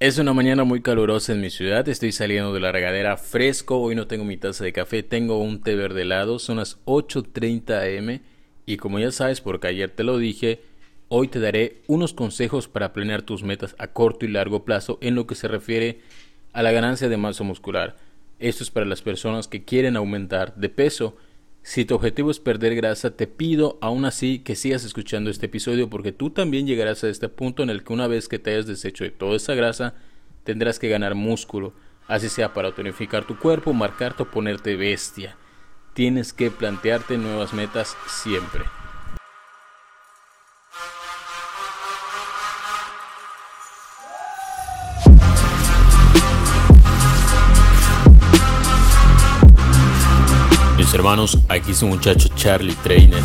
Es una mañana muy calurosa en mi ciudad, estoy saliendo de la regadera fresco, hoy no tengo mi taza de café, tengo un té verde helado, son las 8.30 am y como ya sabes porque ayer te lo dije, hoy te daré unos consejos para planear tus metas a corto y largo plazo en lo que se refiere a la ganancia de masa muscular. Esto es para las personas que quieren aumentar de peso. Si tu objetivo es perder grasa, te pido aún así que sigas escuchando este episodio porque tú también llegarás a este punto en el que una vez que te hayas deshecho de toda esa grasa, tendrás que ganar músculo, así sea para tonificar tu cuerpo, marcarte o ponerte bestia. Tienes que plantearte nuevas metas siempre. Hermanos, aquí su muchacho Charlie Trainer.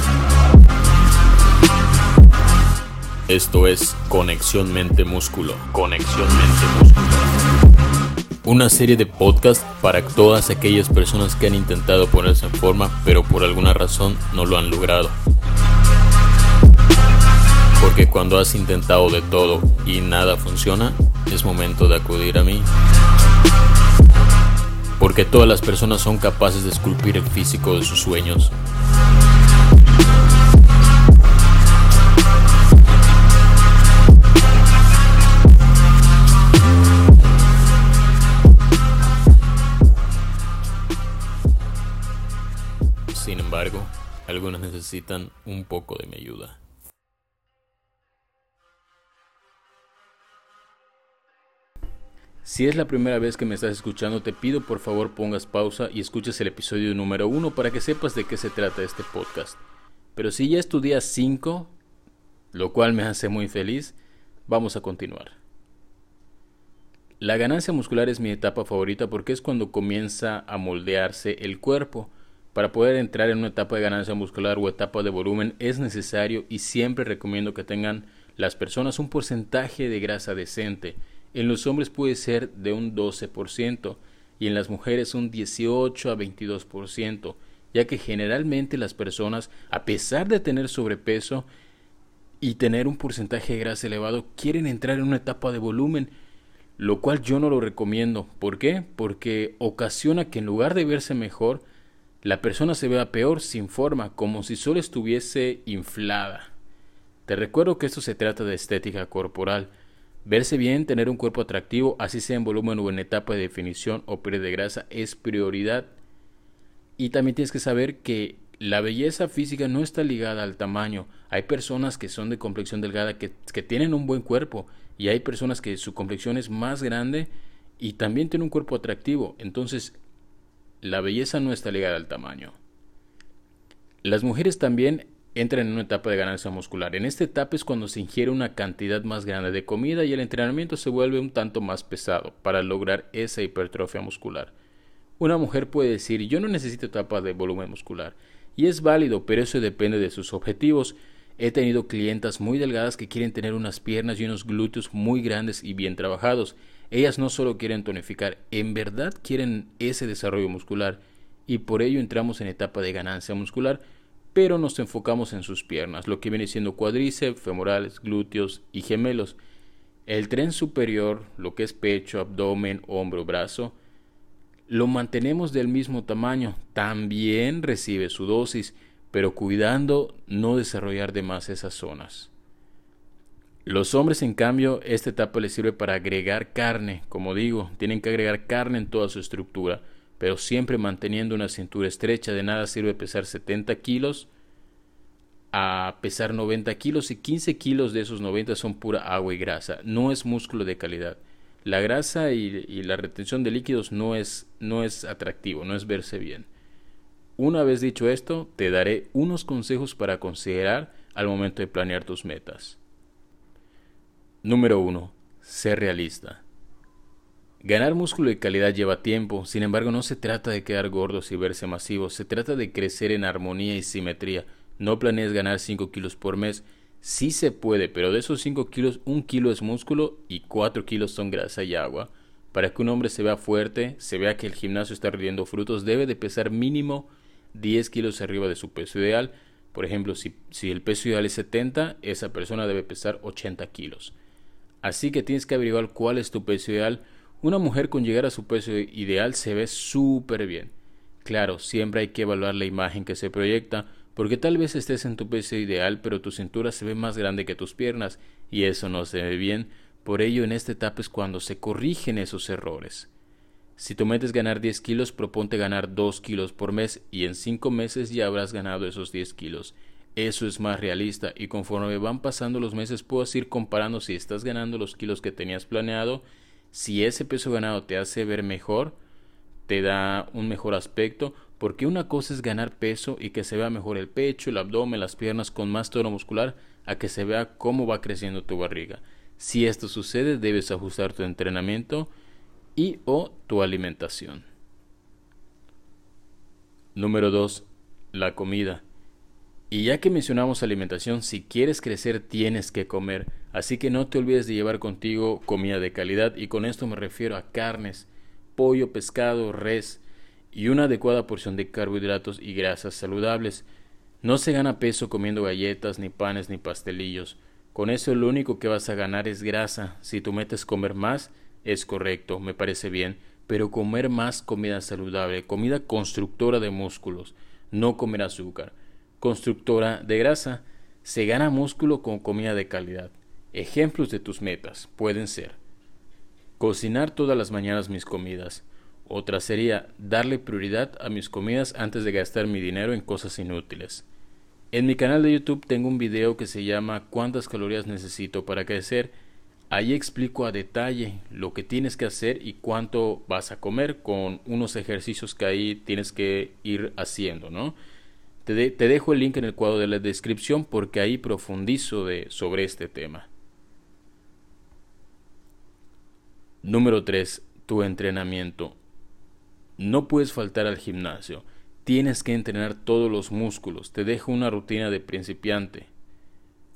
Esto es Conexión Mente-Músculo. Conexión Mente-Músculo. Una serie de podcasts para todas aquellas personas que han intentado ponerse en forma, pero por alguna razón no lo han logrado. Porque cuando has intentado de todo y nada funciona, es momento de acudir a mí porque todas las personas son capaces de esculpir el físico de sus sueños. Sin embargo, algunos necesitan un poco de mi ayuda. Si es la primera vez que me estás escuchando, te pido por favor pongas pausa y escuches el episodio número 1 para que sepas de qué se trata este podcast. Pero si ya es tu día 5, lo cual me hace muy feliz, vamos a continuar. La ganancia muscular es mi etapa favorita porque es cuando comienza a moldearse el cuerpo. Para poder entrar en una etapa de ganancia muscular o etapa de volumen es necesario y siempre recomiendo que tengan las personas un porcentaje de grasa decente en los hombres puede ser de un 12% y en las mujeres un 18 a 22%, ya que generalmente las personas, a pesar de tener sobrepeso y tener un porcentaje de grasa elevado, quieren entrar en una etapa de volumen, lo cual yo no lo recomiendo. ¿Por qué? Porque ocasiona que en lugar de verse mejor, la persona se vea peor sin forma, como si solo estuviese inflada. Te recuerdo que esto se trata de estética corporal, Verse bien, tener un cuerpo atractivo, así sea en volumen o en etapa de definición o pérdida de grasa, es prioridad. Y también tienes que saber que la belleza física no está ligada al tamaño. Hay personas que son de complexión delgada que, que tienen un buen cuerpo y hay personas que su complexión es más grande y también tienen un cuerpo atractivo. Entonces, la belleza no está ligada al tamaño. Las mujeres también entran en una etapa de ganancia muscular. En esta etapa es cuando se ingiere una cantidad más grande de comida y el entrenamiento se vuelve un tanto más pesado para lograr esa hipertrofia muscular. Una mujer puede decir yo no necesito etapa de volumen muscular y es válido, pero eso depende de sus objetivos. He tenido clientas muy delgadas que quieren tener unas piernas y unos glúteos muy grandes y bien trabajados. Ellas no solo quieren tonificar, en verdad quieren ese desarrollo muscular y por ello entramos en etapa de ganancia muscular pero nos enfocamos en sus piernas, lo que viene siendo cuádriceps, femorales, glúteos y gemelos. El tren superior, lo que es pecho, abdomen, hombro, brazo, lo mantenemos del mismo tamaño, también recibe su dosis, pero cuidando no desarrollar de más esas zonas. Los hombres, en cambio, esta etapa les sirve para agregar carne, como digo, tienen que agregar carne en toda su estructura pero siempre manteniendo una cintura estrecha. De nada sirve pesar 70 kilos a pesar 90 kilos y 15 kilos de esos 90 son pura agua y grasa. No es músculo de calidad. La grasa y, la retención de líquidos no es, no es atractivo, no es verse bien. Una vez dicho esto, te daré unos consejos para considerar al momento de planear tus metas. Número 1. Ser realista. Ganar músculo de calidad lleva tiempo, sin embargo no se trata de quedar gordos y verse masivos, se trata de crecer en armonía y simetría. No planees ganar 5 kilos por mes, sí se puede, pero de esos 5 kilos, 1 kilo es músculo y 4 kilos son grasa y agua. Para que un hombre se vea fuerte, se vea que el gimnasio está rindiendo frutos, debe de pesar mínimo 10 kilos arriba de su peso ideal. Por ejemplo, si, si el peso ideal es 70, esa persona debe pesar 80 kilos. Así que tienes que averiguar cuál es tu peso ideal. Una mujer con llegar a su peso ideal se ve súper bien. Claro, siempre hay que evaluar la imagen que se proyecta, porque tal vez estés en tu peso ideal, pero tu cintura se ve más grande que tus piernas, y eso no se ve bien. Por ello, en esta etapa es cuando se corrigen esos errores. Si tu meta es ganar 10 kilos, proponte ganar 2 kilos por mes y en 5 meses ya habrás ganado esos 10 kilos. Eso es más realista y conforme van pasando los meses puedes ir comparando si estás ganando los kilos que tenías planeado, si ese peso ganado te hace ver mejor, te da un mejor aspecto, porque una cosa es ganar peso y que se vea mejor el pecho, el abdomen, las piernas con más tono muscular, a que se vea cómo va creciendo tu barriga. Si esto sucede, debes ajustar tu entrenamiento y o tu alimentación. Número 2. La comida. Y ya que mencionamos alimentación, si quieres crecer tienes que comer, así que no te olvides de llevar contigo comida de calidad y con esto me refiero a carnes, pollo, pescado, res y una adecuada porción de carbohidratos y grasas saludables. No se gana peso comiendo galletas, ni panes, ni pastelillos. Con eso lo único que vas a ganar es grasa. Si tú metes comer más, es correcto, me parece bien, pero comer más comida saludable, comida constructora de músculos, no comer azúcar. Constructora de grasa, se gana músculo con comida de calidad. Ejemplos de tus metas pueden ser cocinar todas las mañanas mis comidas. Otra sería darle prioridad a mis comidas antes de gastar mi dinero en cosas inútiles. En mi canal de YouTube tengo un video que se llama ¿Cuántas calorías necesito para crecer? Ahí explico a detalle lo que tienes que hacer y cuánto vas a comer con unos ejercicios que ahí tienes que ir haciendo, ¿no? Te, dejo el link en el cuadro de la descripción porque ahí profundizo de, sobre este tema. Número 3. Tu entrenamiento. No puedes faltar al gimnasio. Tienes que entrenar todos los músculos. Te dejo una rutina de principiante.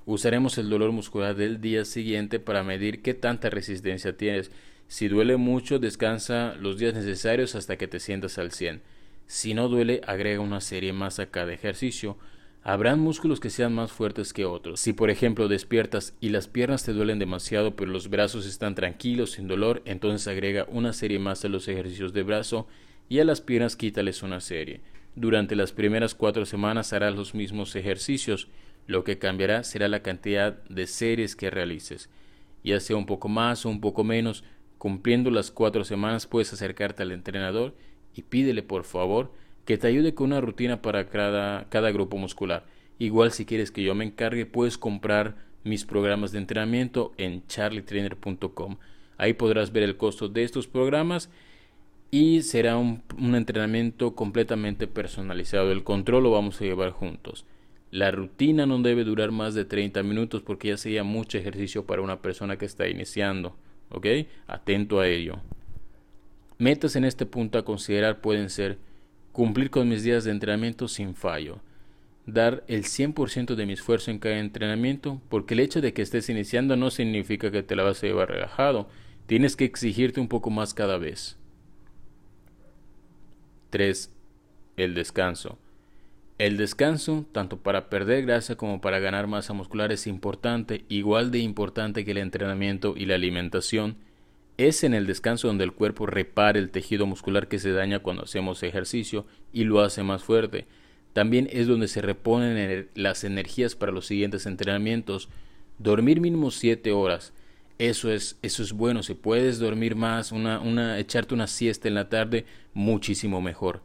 Usaremos el dolor muscular del día siguiente para medir qué tanta resistencia tienes. Si duele mucho, descansa los días necesarios hasta que te sientas al 100. Si no duele, agrega una serie más a cada ejercicio. Habrán músculos que sean más fuertes que otros. Si por ejemplo despiertas y las piernas te duelen demasiado pero los brazos están tranquilos sin dolor, entonces agrega una serie más a los ejercicios de brazo y a las piernas quítales una serie. Durante las primeras cuatro semanas harás los mismos ejercicios lo que cambiará será la cantidad de series que realices. Ya sea un poco más o un poco menos, cumpliendo las cuatro semanas puedes acercarte al entrenador y pídele por favor que te ayude con una rutina para cada, grupo muscular. Igual si quieres que yo me encargue puedes comprar mis programas de entrenamiento en charlietrainer.com. Ahí podrás ver el costo de estos programas y será un, un entrenamiento completamente personalizado. El control lo vamos a llevar juntos. La rutina no debe durar más de 30 minutos porque ya sería mucho ejercicio para una persona que está iniciando. ¿Ok? Atento a ello. Metas en este punto a considerar pueden ser cumplir con mis días de entrenamiento sin fallo, dar el 100% de mi esfuerzo en cada entrenamiento, porque el hecho de que estés iniciando no significa que te la vas a llevar relajado, tienes que exigirte un poco más cada vez. 3. El descanso. El descanso, tanto para perder grasa como para ganar masa muscular, es importante, igual de importante que el entrenamiento y la alimentación. Es en el descanso donde el cuerpo repara el tejido muscular que se daña cuando hacemos ejercicio y lo hace más fuerte. También es donde se reponen las energías para los siguientes entrenamientos. Dormir mínimo 7 horas. Eso es, eso es bueno. Si puedes dormir más, una, una, echarte una siesta en la tarde, muchísimo mejor.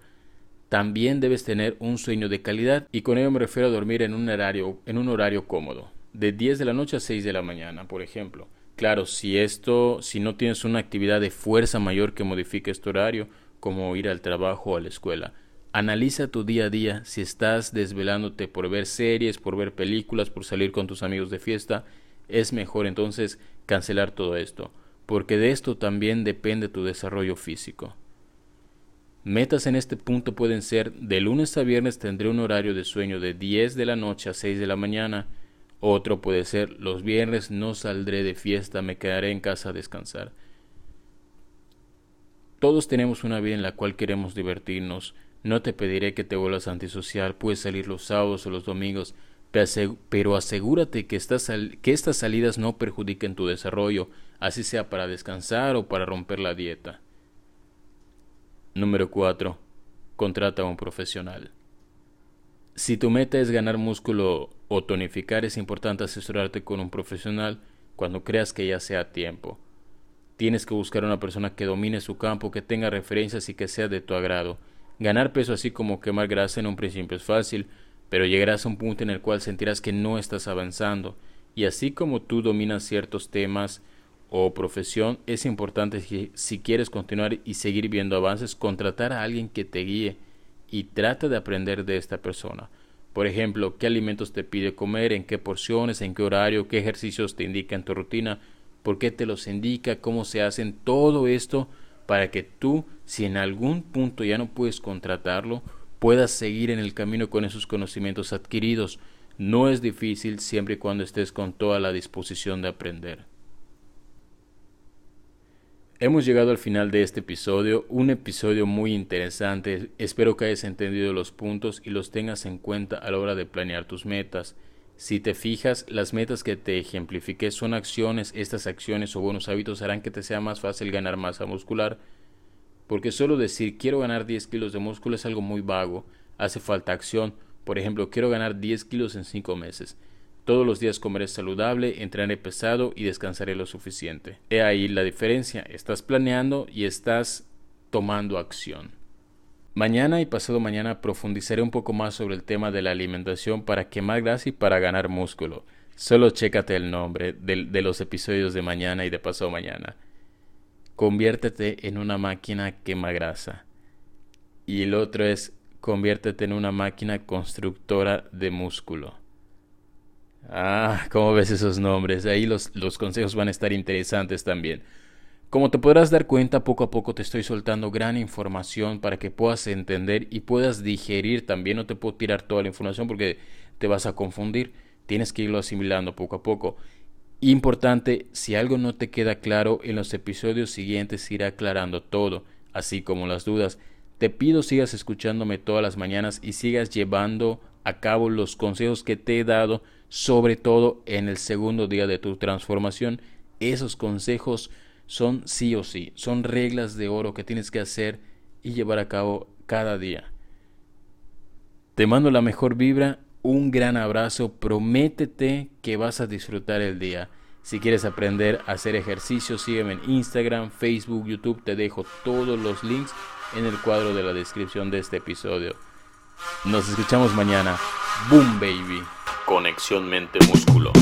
También debes tener un sueño de calidad y con ello me refiero a dormir en un horario, en un horario cómodo, de 10 de la noche a 6 de la mañana, por ejemplo. Claro, si esto, si no tienes una actividad de fuerza mayor que modifique este horario, como ir al trabajo o a la escuela, analiza tu día a día si estás desvelándote por ver series, por ver películas, por salir con tus amigos de fiesta, es mejor entonces cancelar todo esto, porque de esto también depende tu desarrollo físico. Metas en este punto pueden ser de lunes a viernes tendré un horario de sueño de 10 de la noche a 6 de la mañana. Otro puede ser los viernes no saldré de fiesta, me quedaré en casa a descansar. Todos tenemos una vida en la cual queremos divertirnos. No te pediré que te vuelvas antisocial, puedes salir los sábados o los domingos, pero asegúrate que estas, que estas salidas no perjudiquen tu desarrollo, así sea para descansar o para romper la dieta. Número 4. Contrata a un profesional. Si tu meta es ganar músculo o tonificar, es importante asesorarte con un profesional cuando creas que ya sea tiempo. Tienes que buscar una persona que domine su campo, que tenga referencias y que sea de tu agrado. Ganar peso así como quemar grasa en un principio es fácil, pero llegarás a un punto en el cual sentirás que no estás avanzando. Y así como tú dominas ciertos temas o profesión, es importante que si quieres continuar y seguir viendo avances, contratar a alguien que te guíe y trata de aprender de esta persona. Por ejemplo, qué alimentos te pide comer, en qué porciones, en qué horario, qué ejercicios te indica en tu rutina, por qué te los indica, cómo se hacen, todo esto para que tú, si en algún punto ya no puedes contratarlo, puedas seguir en el camino con esos conocimientos adquiridos. No es difícil siempre y cuando estés con toda la disposición de aprender. Hemos llegado al final de este episodio, un episodio muy interesante. Espero que hayas entendido los puntos y los tengas en cuenta a la hora de planear tus metas. Si te fijas, las metas que te ejemplifiqué son acciones, estas acciones o buenos hábitos harán que te sea más fácil ganar masa muscular, porque solo decir quiero ganar 10 kilos de músculo es algo muy vago, hace falta acción, por ejemplo, quiero ganar 10 kilos en 5 meses. Todos los días comeré saludable, entrenaré pesado y descansaré lo suficiente. He ahí la diferencia. Estás planeando y estás tomando acción. Mañana y pasado mañana profundizaré un poco más sobre el tema de la alimentación para quemar grasa y para ganar músculo. Solo chécate el nombre de, de los episodios de mañana y de pasado mañana. Conviértete en una máquina quema grasa. Y el otro es conviértete en una máquina constructora de músculo. Ah, ¿cómo ves esos nombres? Ahí los, los consejos van a estar interesantes también. Como te podrás dar cuenta, poco a poco te estoy soltando gran información para que puedas entender y puedas digerir también. No te puedo tirar toda la información porque te vas a confundir. Tienes que irlo asimilando poco a poco. Importante, si algo no te queda claro, en los episodios siguientes irá aclarando todo, así como las dudas. Te pido sigas escuchándome todas las mañanas y sigas llevando a cabo los consejos que te he dado sobre todo en el segundo día de tu transformación. Esos consejos son sí o sí, son reglas de oro que tienes que hacer y llevar a cabo cada día. Te mando la mejor vibra, un gran abrazo, prométete que vas a disfrutar el día. Si quieres aprender a hacer ejercicio, sígueme en Instagram, Facebook, YouTube, te dejo todos los links en el cuadro de la descripción de este episodio. Nos escuchamos mañana. Boom, baby. Conexión mente-músculo.